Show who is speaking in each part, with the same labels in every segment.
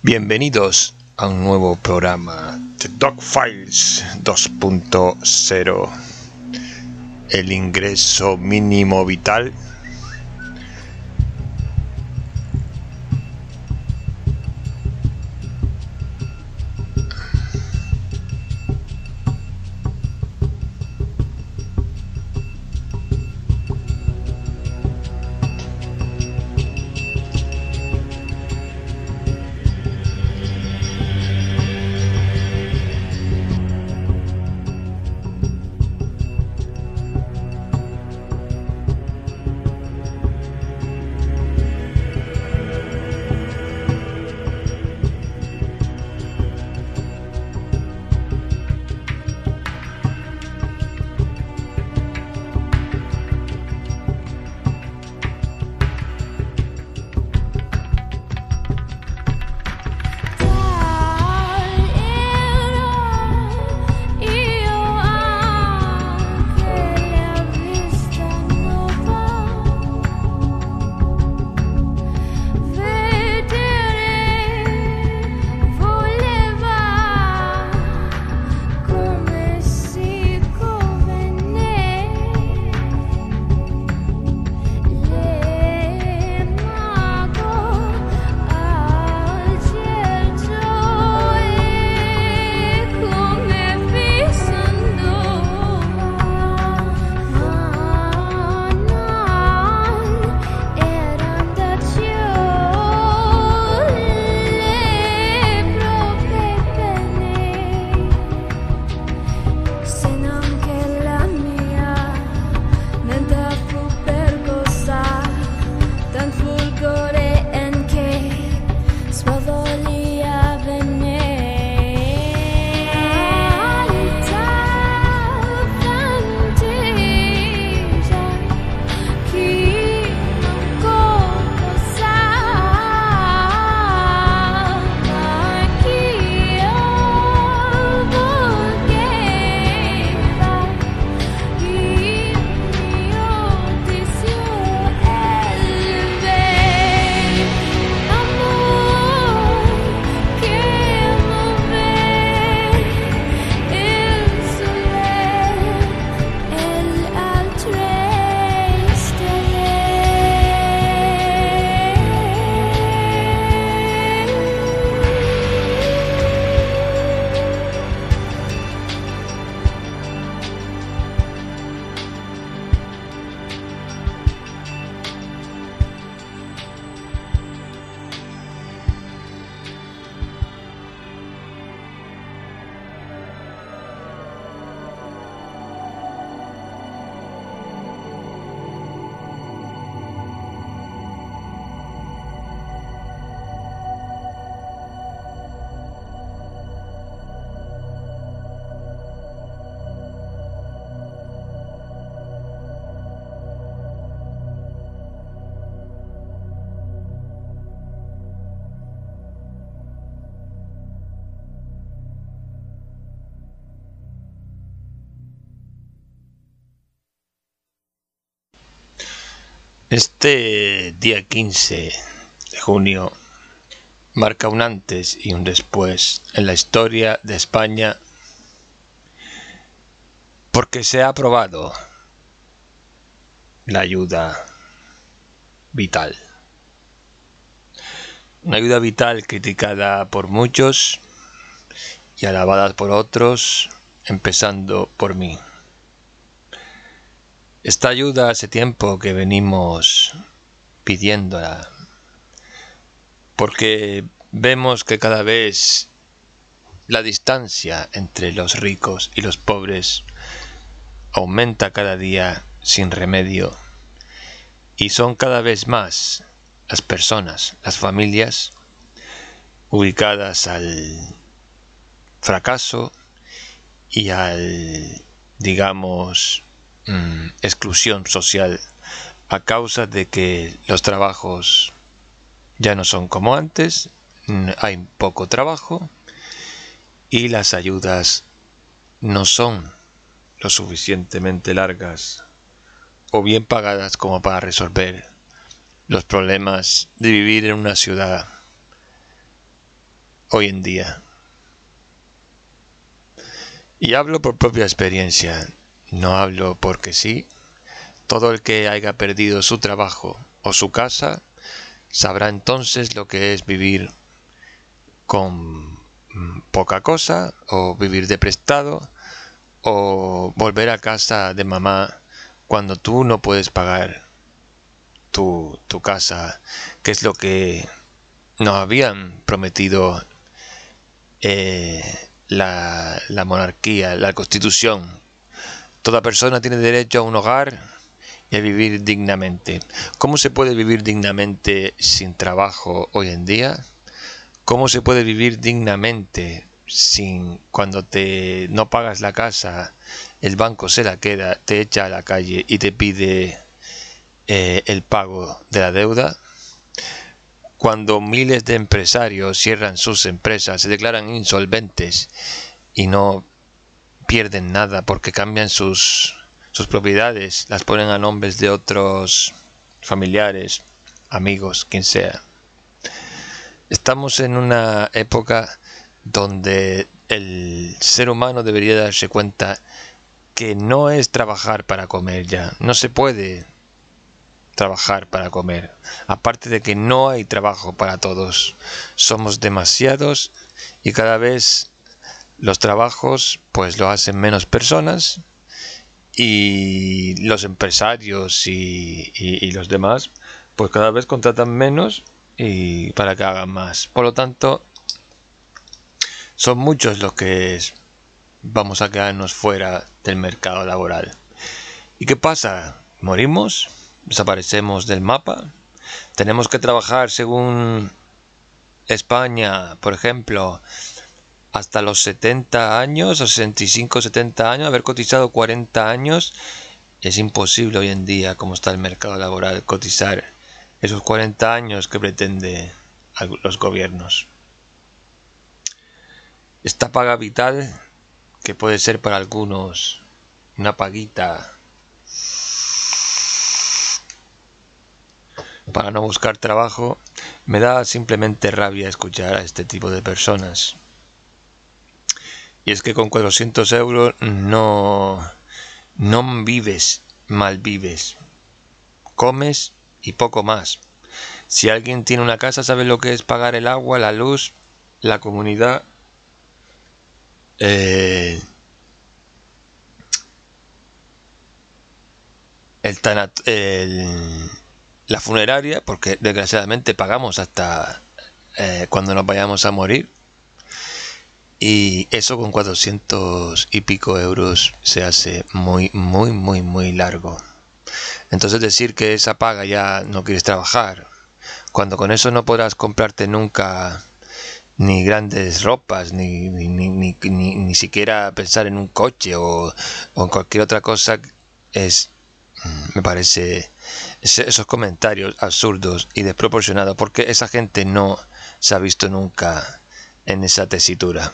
Speaker 1: Bienvenidos a un nuevo programa de Dog Files 2.0. El ingreso mínimo vital Este día 15 de junio marca un antes y un después en la historia de España porque se ha aprobado la ayuda vital. Una ayuda vital criticada por muchos y alabada por otros, empezando por mí. Esta ayuda hace tiempo que venimos pidiéndola, porque vemos que cada vez la distancia entre los ricos y los pobres aumenta cada día sin remedio y son cada vez más las personas, las familias ubicadas al fracaso y al, digamos, Mm, exclusión social a causa de que los trabajos ya no son como antes, mm, hay poco trabajo y las ayudas no son lo suficientemente largas o bien pagadas como para resolver los problemas de vivir en una ciudad
Speaker 2: hoy en día. Y hablo por propia experiencia, no hablo porque sí. Todo el que haya perdido su trabajo o su casa sabrá entonces lo que es vivir con mm, poca cosa o vivir de prestado o volver a casa de mamá cuando tú no puedes pagar tu, casa, que es lo que nos habían prometido eh, la, la monarquía, la constitución. Toda persona tiene derecho a un hogar y a vivir dignamente. ¿Cómo se puede vivir dignamente sin trabajo hoy en día? ¿Cómo se puede vivir dignamente sin cuando te no pagas la casa, el banco se la queda, te echa a la calle y te pide eh, el pago de la deuda? Cuando miles de empresarios cierran sus empresas, se declaran insolventes y no pierden nada porque cambian sus, sus propiedades, las ponen a nombres de otros familiares, amigos, quien sea. Estamos en una época donde el ser humano debería darse cuenta que no es trabajar para comer ya, no se puede trabajar para comer. Aparte de que no hay trabajo para todos, somos demasiados y cada vez los trabajos pues lo hacen menos personas y los empresarios y, y los demás pues cada vez contratan menos y para que hagan más. Por lo tanto, son muchos los que vamos a quedarnos fuera del mercado laboral. ¿Y qué pasa? ¿Morimos? ¿Desaparecemos del mapa? ¿Tenemos que trabajar según España, por ejemplo, hasta los 70 años, o 65, 70 años, haber cotizado 40 años? Es imposible hoy en día, como está el mercado laboral, cotizar esos 40 años que pretende los gobiernos esta paga vital, que puede ser para algunos una paguita para no buscar trabajo, me da simplemente rabia escuchar a este tipo de personas. Y es que con 400 euros no, no vives, mal vives. Comes y poco más. Si alguien tiene una casa, sabe lo que es pagar el agua, la luz, la comunidad eh, el, la funeraria, porque desgraciadamente pagamos hasta eh, cuando nos vayamos a morir. Y eso con 400 y pico euros se hace muy, muy, muy, muy largo. Entonces decir que esa paga ya no quieres trabajar, cuando con eso no podrás comprarte nunca ni grandes ropas, ni, ni, ni, ni, siquiera pensar en un coche o, en cualquier otra cosa, es, mm, me parece, esos comentarios absurdos y desproporcionados, porque esa gente no se ha visto nunca en esa tesitura.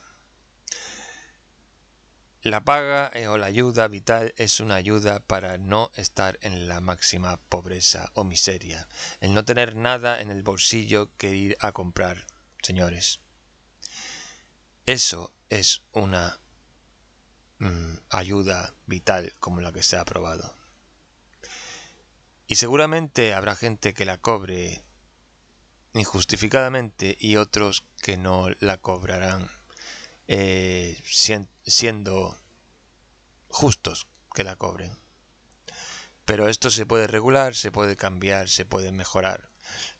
Speaker 2: La paga eh, o la ayuda vital es una ayuda para no estar en la máxima pobreza o miseria, el no tener nada en el bolsillo que ir a comprar, señores. Eso es una mm, ayuda vital como la que se ha aprobado. Y seguramente habrá gente que la cobre injustificadamente y otros que no la cobrarán eh, siendo justos que la cobren. Pero esto se puede regular, se puede cambiar, se puede mejorar.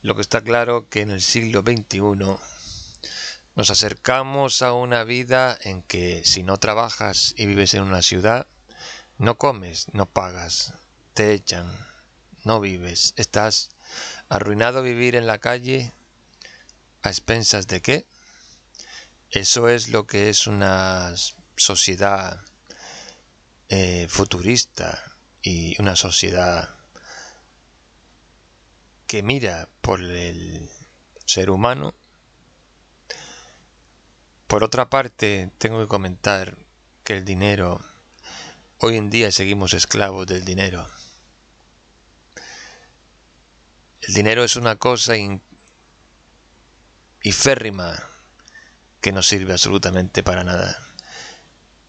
Speaker 2: Lo que está claro que en el siglo XXI nos acercamos a una vida en que si no trabajas y vives en una ciudad, no comes, no pagas, te echan, no vives, estás arruinado vivir en la calle a expensas de qué? Eso es lo que es una sociedad eh, futurista y una sociedad que mira por el ser humano por otra parte, tengo que comentar que el dinero, hoy en día seguimos esclavos del dinero. El dinero es una cosa y férrima que no sirve absolutamente para nada,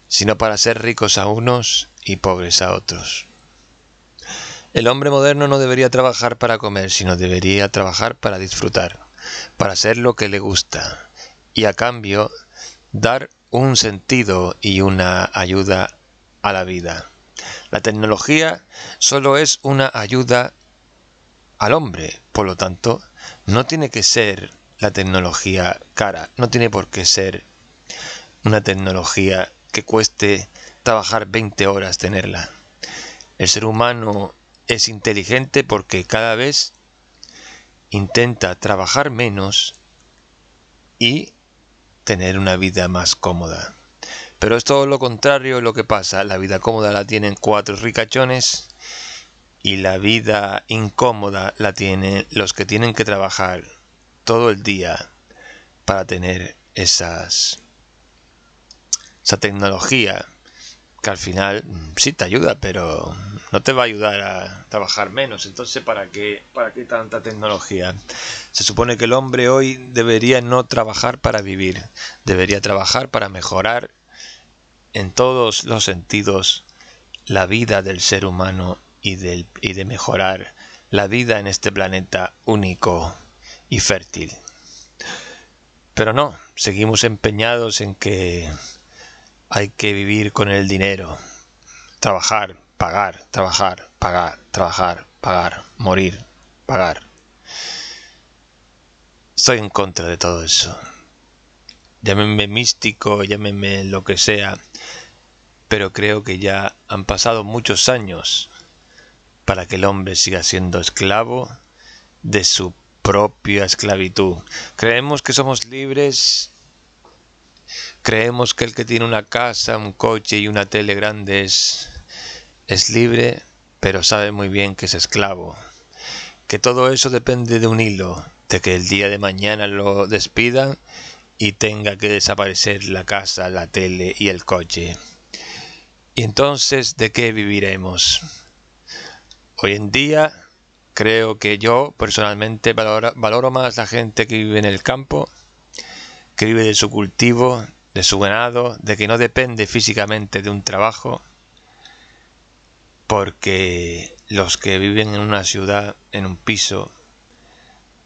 Speaker 2: sino para ser ricos a unos y pobres a otros. El hombre moderno no debería trabajar para comer, sino debería trabajar para disfrutar, para hacer lo que le gusta y a cambio dar un sentido y una ayuda a la vida. La tecnología solo es una ayuda al hombre, por lo tanto, no tiene que ser la tecnología cara, no tiene por qué ser una tecnología que cueste trabajar 20 horas tenerla. El ser humano es inteligente porque cada vez intenta trabajar menos y tener una vida más cómoda. Pero es todo lo contrario lo que pasa. La vida cómoda la tienen cuatro ricachones y la vida incómoda la tienen los que tienen que trabajar todo el día para tener esas esa tecnología que al final mm, sí te ayuda, pero no te va a ayudar a trabajar menos. Entonces, ¿para qué, ¿para qué tanta tecnología? Se supone que el hombre hoy debería no trabajar para vivir, debería trabajar para mejorar en todos los sentidos la vida del ser humano y, del, y de mejorar la vida en este planeta único y fértil. Pero no, seguimos empeñados en que hay que vivir con el dinero, trabajar, pagar, trabajar, pagar, trabajar, pagar, morir, pagar. Estoy en contra de todo eso. Llámenme místico, llámenme lo que sea, pero creo que ya han pasado muchos años para que el hombre siga siendo esclavo de su propia esclavitud. Creemos que somos libres Creemos que el que tiene una casa, un coche y una tele grande es, es libre, pero sabe muy bien que es esclavo. Que todo eso depende de un hilo, de que el día de mañana lo despidan y tenga que desaparecer la casa, la tele y el coche. ¿Y entonces de qué viviremos? Hoy en día creo que yo personalmente valoro, valoro más la gente que vive en el campo que vive de su cultivo, de su ganado, de que no depende físicamente de un trabajo, porque los que viven en una ciudad, en un piso,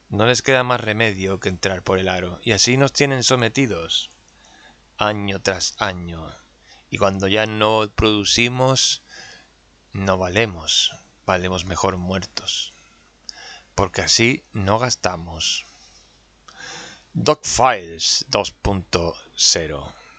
Speaker 2: no les queda más remedio que entrar por el aro, y así nos tienen sometidos año tras año, y cuando ya no producimos, no valemos, valemos mejor muertos, porque así no gastamos. Dogfiles 2.0